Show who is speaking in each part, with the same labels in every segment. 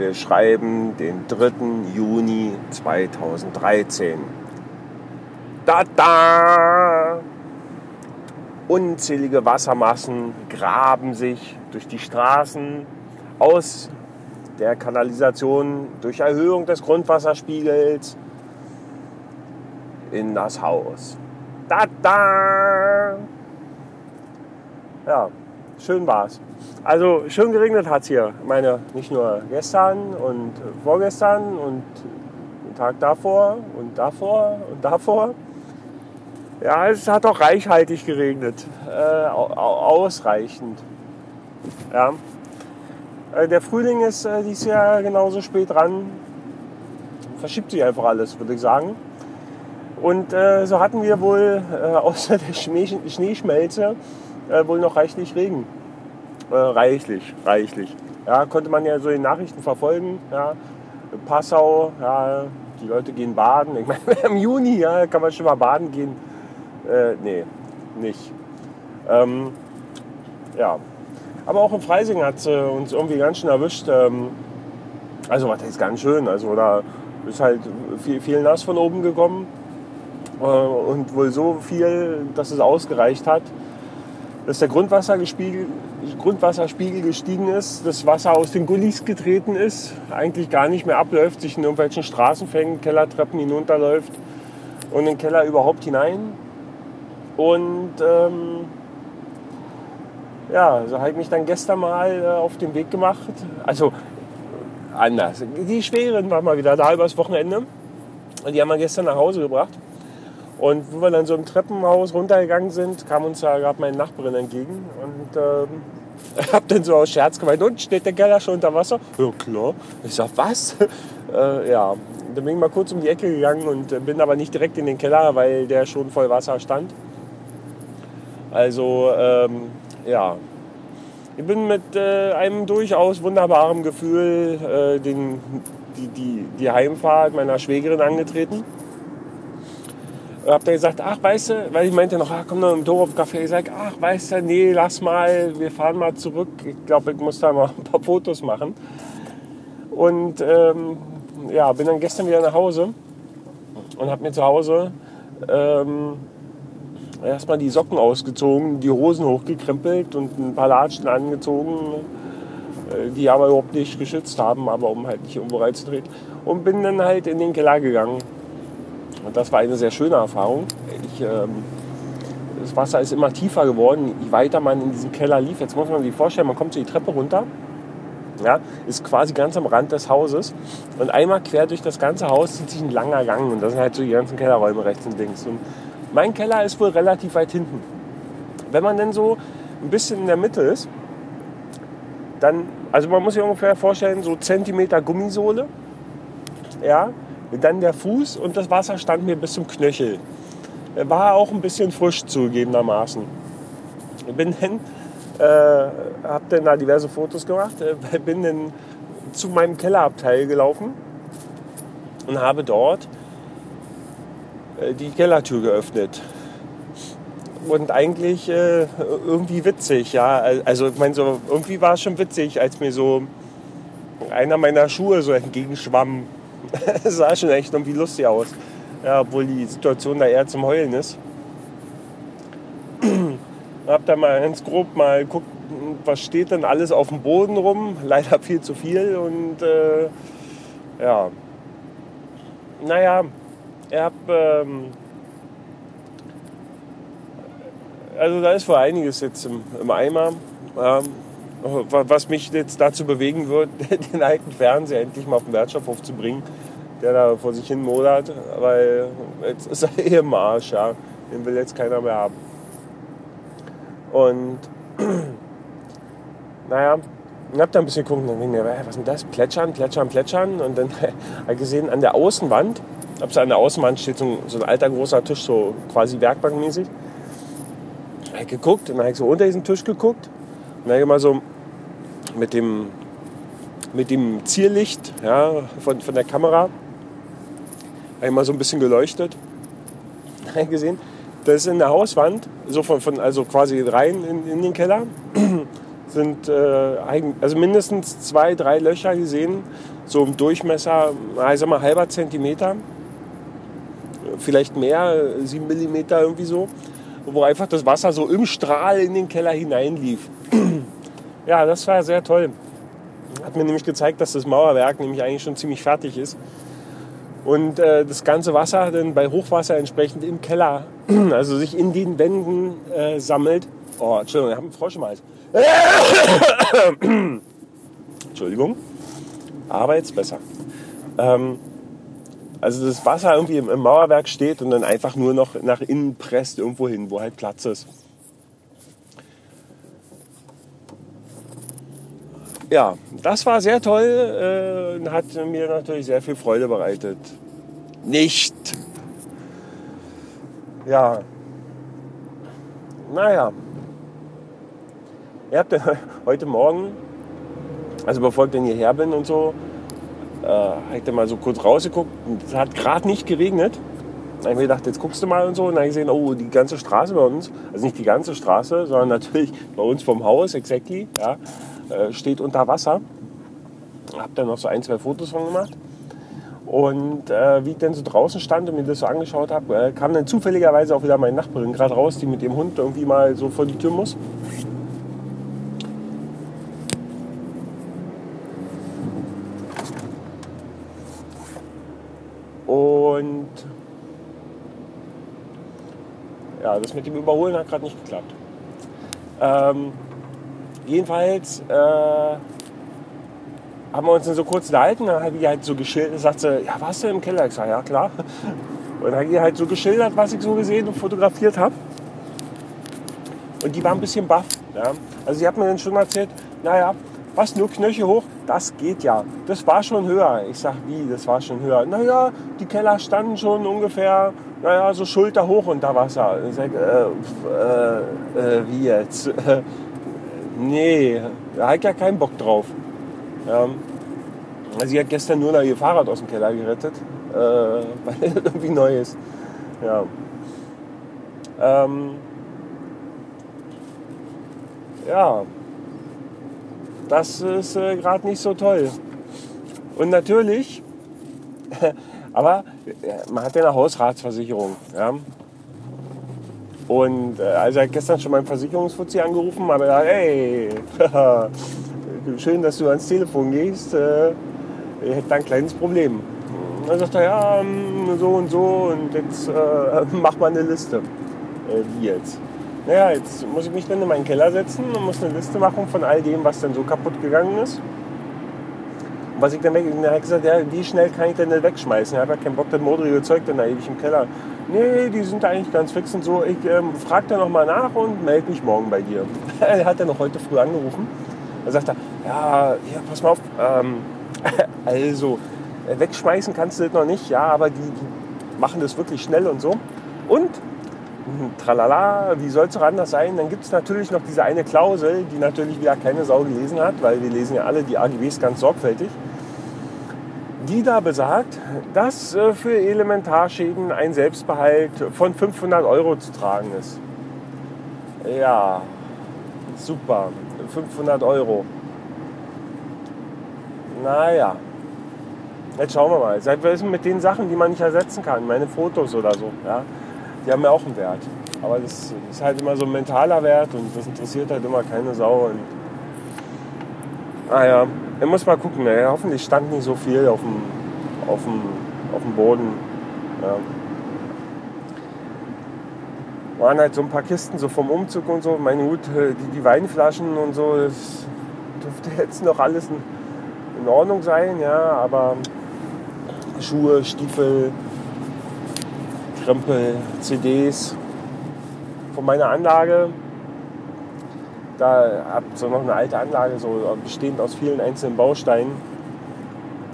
Speaker 1: Wir schreiben den 3. Juni 2013. Da da! Unzählige Wassermassen graben sich durch die Straßen aus der Kanalisation durch Erhöhung des Grundwasserspiegels in das Haus. Da da! Ja, schön war's. Also schön geregnet hat es hier. Ich meine, nicht nur gestern und vorgestern und den Tag davor und davor und davor. Ja, es hat auch reichhaltig geregnet. Äh, ausreichend. Ja. Äh, der Frühling ist äh, dieses Jahr genauso spät dran. Verschiebt sich einfach alles, würde ich sagen. Und äh, so hatten wir wohl äh, außer der Schneeschmelze äh, wohl noch reichlich Regen. Äh, reichlich, reichlich. Ja, konnte man ja so in Nachrichten verfolgen. Ja. Passau, ja, die Leute gehen baden. Ich meine, im Juni ja, kann man schon mal baden gehen. Äh, nee, nicht. Ähm, ja. Aber auch in Freising hat es äh, uns irgendwie ganz schön erwischt. Ähm, also, was ist ganz schön. Also, da ist halt viel, viel nass von oben gekommen. Äh, und wohl so viel, dass es ausgereicht hat, dass der Grundwasserspiegel, Grundwasserspiegel gestiegen ist, das Wasser aus den Gullis getreten ist, eigentlich gar nicht mehr abläuft, sich in irgendwelchen Straßen fängt, Kellertreppen hinunterläuft und in den Keller überhaupt hinein. Und ähm, ja, so habe ich mich dann gestern mal äh, auf den Weg gemacht. Also anders. Die Schweren waren mal wieder da übers Wochenende. Und die haben wir gestern nach Hause gebracht. Und wo wir dann so im Treppenhaus runtergegangen sind, kam uns da gerade meine Nachbarin entgegen und ähm, hab dann so aus Scherz gemeint, und steht der Keller schon unter Wasser? Ja, klar. Ich sag, was? äh, ja, dann bin ich mal kurz um die Ecke gegangen und äh, bin aber nicht direkt in den Keller, weil der schon voll Wasser stand. Also, ähm, ja. Ich bin mit äh, einem durchaus wunderbaren Gefühl äh, den, die, die, die Heimfahrt meiner Schwägerin angetreten hab dann gesagt, ach, weißt du, weil ich meinte noch, ach, komm noch im Dorf Café. Ich sag, ach, weißt du, nee, lass mal, wir fahren mal zurück. Ich glaube, ich muss da mal ein paar Fotos machen. Und ähm, ja, bin dann gestern wieder nach Hause und habe mir zu Hause ähm, erstmal die Socken ausgezogen, die Hosen hochgekrempelt und ein paar Latschen angezogen, äh, die aber überhaupt nicht geschützt haben, aber um halt nicht irgendwo reinzutreten. Und bin dann halt in den Keller gegangen und das war eine sehr schöne Erfahrung. Ich, ähm, das Wasser ist immer tiefer geworden, je weiter man in diesem Keller lief. Jetzt muss man sich vorstellen, man kommt so die Treppe runter, ja, ist quasi ganz am Rand des Hauses. Und einmal quer durch das ganze Haus zieht sich ein langer Gang. Und das sind halt so die ganzen Kellerräume rechts und links. Und mein Keller ist wohl relativ weit hinten. Wenn man denn so ein bisschen in der Mitte ist, dann, also man muss sich ungefähr vorstellen, so Zentimeter Gummisohle, ja, dann der Fuß und das Wasser stand mir bis zum Knöchel. War auch ein bisschen frisch zugegebenermaßen. Ich bin dann, äh, habe dann da diverse Fotos gemacht, äh, bin dann zu meinem Kellerabteil gelaufen und habe dort äh, die Kellertür geöffnet. Und eigentlich äh, irgendwie witzig, ja. Also ich meine, so, irgendwie war es schon witzig, als mir so einer meiner Schuhe so entgegenschwamm das sah schon echt irgendwie lustig aus. Ja, obwohl die Situation da eher zum Heulen ist. hab da mal ganz grob mal geguckt, was steht denn alles auf dem Boden rum. Leider viel zu viel und äh, ja. Naja, ich hab. Ähm, also da ist vor einiges jetzt im, im Eimer. Ja, was mich jetzt dazu bewegen wird, den alten Fernseher endlich mal auf den Wertstoffhof zu bringen, der da vor sich hin modert, weil jetzt ist er eh im Arsch, ja. Den will jetzt keiner mehr haben. Und naja, ich hab da ein bisschen geguckt und dann ich mir, was ist denn das? Plätschern, plätschern, plätschern. Und dann habe ich gesehen, an der Außenwand, ob an der Außenwand steht so ein, so ein alter großer Tisch, so quasi werkbankmäßig. Habe ich geguckt und dann habe ich so unter diesen Tisch geguckt ich mal so mit dem, mit dem Zierlicht ja, von, von der Kamera einmal so ein bisschen geleuchtet gesehen. Das ist in der Hauswand, so von, von also quasi rein in, in den Keller, sind äh, also mindestens zwei, drei Löcher gesehen, so im Durchmesser, ich sag mal, halber Zentimeter, vielleicht mehr, sieben Millimeter irgendwie so, wo einfach das Wasser so im Strahl in den Keller hineinlief. Ja, das war sehr toll. Hat mir nämlich gezeigt, dass das Mauerwerk nämlich eigentlich schon ziemlich fertig ist. Und äh, das ganze Wasser dann bei Hochwasser entsprechend im Keller, also sich in den Wänden äh, sammelt. Oh, Entschuldigung, ich habe einen Frosch im Hals. Entschuldigung. Aber jetzt besser. Ähm, also das Wasser irgendwie im, im, Mauerwerk steht und dann einfach nur noch nach innen presst irgendwo hin, wo halt Platz ist. Ja, das war sehr toll äh, und hat mir natürlich sehr viel Freude bereitet. Nicht. Ja. Naja. Ihr habt heute Morgen, also bevor ich denn hierher bin und so, äh, habe ich mal so kurz rausgeguckt. Es hat gerade nicht geregnet. Dann habe ich mir gedacht, jetzt guckst du mal und so. Und dann gesehen, oh, die ganze Straße bei uns, also nicht die ganze Straße, sondern natürlich bei uns vom Haus, exactly, ja, äh, steht unter Wasser. Habe dann noch so ein, zwei Fotos von gemacht. Und äh, wie ich dann so draußen stand und mir das so angeschaut habe, äh, kam dann zufälligerweise auch wieder meine Nachbarin gerade raus, die mit dem Hund irgendwie mal so vor die Tür muss. Und ja, das mit dem Überholen hat gerade nicht geklappt. Ähm, jedenfalls äh, haben wir uns dann so kurz unterhalten. Dann habe ich halt so geschildert, sagt sie, ja, warst du im Keller? Ich sage, ja, klar. Und dann habe ich halt so geschildert, was ich so gesehen und fotografiert habe. Und die war ein bisschen baff. Ja. Also sie hat mir dann schon erzählt, naja, was, nur Knöchel hoch? Das geht ja. Das war schon höher. Ich sag, wie, das war schon höher? Naja, die Keller standen schon ungefähr, naja, so Schulter hoch unter Wasser. Ich sag, äh, äh, äh, wie jetzt? nee, da hat ja keinen Bock drauf. Ja. Sie hat gestern nur noch ihr Fahrrad aus dem Keller gerettet, äh, weil es irgendwie neu ist. Ja. Ähm, ja, das ist äh, gerade nicht so toll. Und natürlich, aber äh, man hat ja eine Hausratsversicherung. Ja? Und äh, also er hat gestern schon meinen Versicherungsfuzzi angerufen, aber gesagt, hey, schön, dass du ans Telefon gehst. Äh, ich hätte da ein kleines Problem. Dann sagt er, ja, ähm, so und so und jetzt äh, mach mal eine Liste. Äh, wie jetzt? naja, jetzt muss ich mich dann in meinen Keller setzen und muss eine Liste machen von all dem, was dann so kaputt gegangen ist. Was ich dann weg, dann ich gesagt, ja, wie schnell kann ich denn das wegschmeißen? Ich habe ja keinen Bock, das modrige Zeug dann da ewig im Keller. Nee, die sind eigentlich ganz fix und so. Ich ähm, frage da nochmal nach und melde mich morgen bei dir. er hat dann noch heute früh angerufen. Da sagt er, ja, ja pass mal auf, ähm, also, äh, wegschmeißen kannst du das noch nicht, ja, aber die, die machen das wirklich schnell und so. Und tralala, wie soll es doch anders sein? Dann gibt es natürlich noch diese eine Klausel, die natürlich wieder keine Sau gelesen hat, weil wir lesen ja alle die AGBs ganz sorgfältig, die da besagt, dass äh, für Elementarschäden ein Selbstbehalt von 500 Euro zu tragen ist. Ja, super, 500 Euro. Naja, jetzt schauen wir mal. Seit wir mit den Sachen, die man nicht ersetzen kann, meine Fotos oder so, ja, die haben ja auch einen Wert. Aber das ist halt immer so ein mentaler Wert und das interessiert halt immer keine Sau. Und naja, ich muss mal gucken. Ey. Hoffentlich stand nicht so viel auf dem, auf dem, auf dem Boden. Ja. Waren halt so ein paar Kisten so vom Umzug und so. Mein Hut, äh, die, die Weinflaschen und so, das dürfte jetzt noch alles in, in Ordnung sein, ja, aber Schuhe, Stiefel, Krempel, CDs von meiner Anlage. Da habe so noch eine alte Anlage, so bestehend aus vielen einzelnen Bausteinen.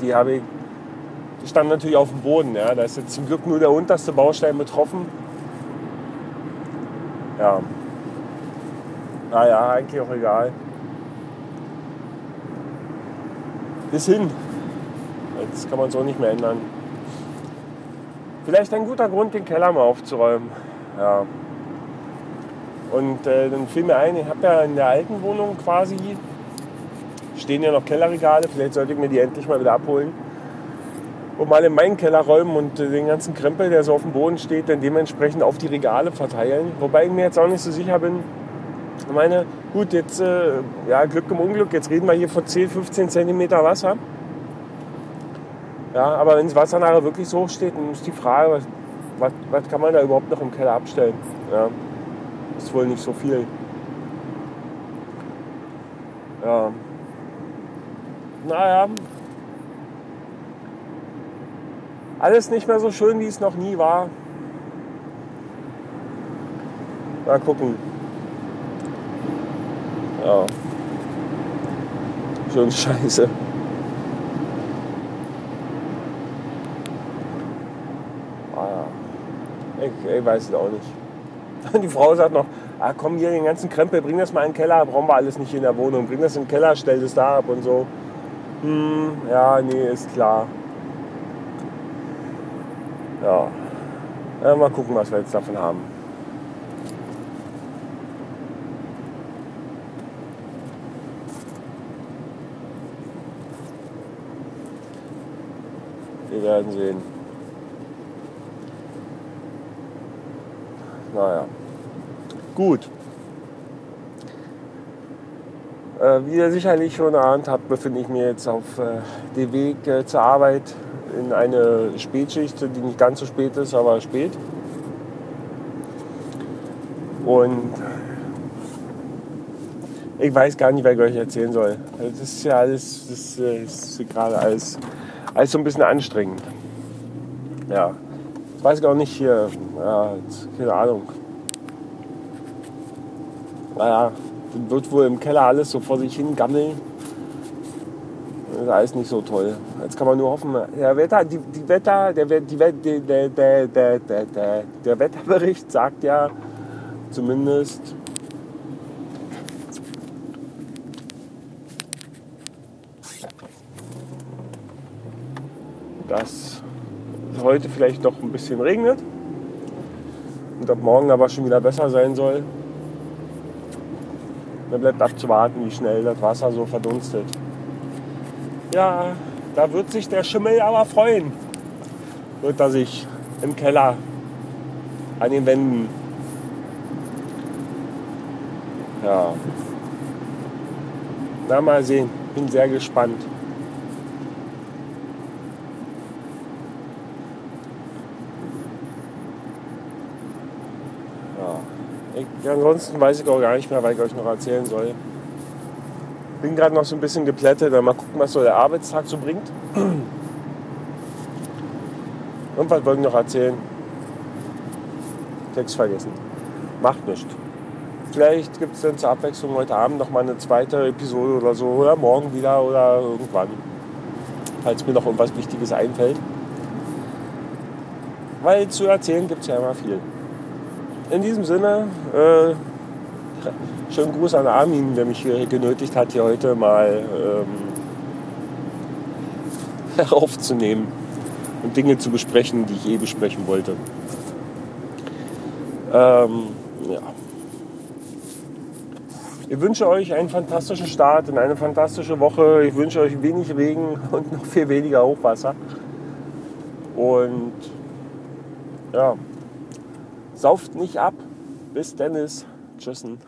Speaker 1: Die habe ich, die standen natürlich auf dem Boden. Ja. Da ist jetzt zum Glück nur der unterste Baustein betroffen. Ja. Naja, eigentlich auch egal. Bis hin. Jetzt kann man es auch nicht mehr ändern. Vielleicht ein guter Grund, den Keller mal aufzuräumen. Ja. Und äh, dann fiel mir ein, ich habe ja in der alten Wohnung quasi stehen ja noch Kellerregale, vielleicht sollte ich mir die endlich mal wieder abholen. Und mal in meinen Keller räumen und den ganzen Krempel, der so auf dem Boden steht, dann dementsprechend auf die Regale verteilen. Wobei ich mir jetzt auch nicht so sicher bin. Ich meine, gut, jetzt, äh, ja, Glück im Unglück, jetzt reden wir hier von 10, 15 cm Wasser. Ja, aber wenn das Wasser nachher wirklich so hoch steht, dann ist die Frage, was, was, was kann man da überhaupt noch im Keller abstellen? Ja, ist wohl nicht so viel. Ja. Naja. Alles nicht mehr so schön, wie es noch nie war. Mal gucken. Ja. Schön scheiße. Ah, ja. ich, ich weiß es auch nicht. Die Frau sagt noch, ah, komm hier den ganzen Krempel, bring das mal in den Keller, brauchen wir alles nicht in der Wohnung, bring das in den Keller, stell das da ab und so. Hm, ja, nee, ist klar. Ja. ja. Mal gucken, was wir jetzt davon haben. Wir werden sehen. Naja. Gut. Äh, wie ihr sicherlich schon erahnt habt, befinde ich mich jetzt auf äh, dem Weg äh, zur Arbeit in eine Spätschicht, die nicht ganz so spät ist, aber spät. Und ich weiß gar nicht, was ich euch erzählen soll. Das ist ja alles, das ist gerade alles, alles so ein bisschen anstrengend. Ja, das weiß ich auch nicht hier, ja, keine Ahnung naja, wird wohl im Keller alles so vor sich hin gammeln. Das ist alles nicht so toll. Jetzt kann man nur hoffen, der Wetter, die, die Wetter, der, die, der, der, der, der, der, Wetterbericht sagt ja zumindest, dass es heute vielleicht doch ein bisschen regnet und ab morgen aber schon wieder besser sein soll. Dann bleibt abzuwarten, wie schnell das Wasser so verdunstet. Ja, da wird sich der Schimmel aber freuen. Wird er sich im Keller an den Wänden. Ja. Na, mal sehen. Bin sehr gespannt. Ja, ansonsten weiß ich auch gar nicht mehr, was ich euch noch erzählen soll. Bin gerade noch so ein bisschen geplättet, mal gucken, was so der Arbeitstag so bringt. Und was wollte ich noch erzählen? Text vergessen. Macht nichts. Vielleicht gibt es dann zur Abwechslung heute Abend noch mal eine zweite Episode oder so. Oder morgen wieder oder irgendwann. Falls mir noch irgendwas Wichtiges einfällt. Weil zu erzählen gibt es ja immer viel in diesem Sinne, äh, schönen Gruß an Armin, der mich hier genötigt hat, hier heute mal ähm, aufzunehmen und Dinge zu besprechen, die ich eh besprechen wollte. Ähm, ja. Ich wünsche euch einen fantastischen Start in eine fantastische Woche. Ich wünsche euch wenig Regen und noch viel weniger Hochwasser. Und ja, Sauft nicht ab. Bis Dennis. Tschüssen.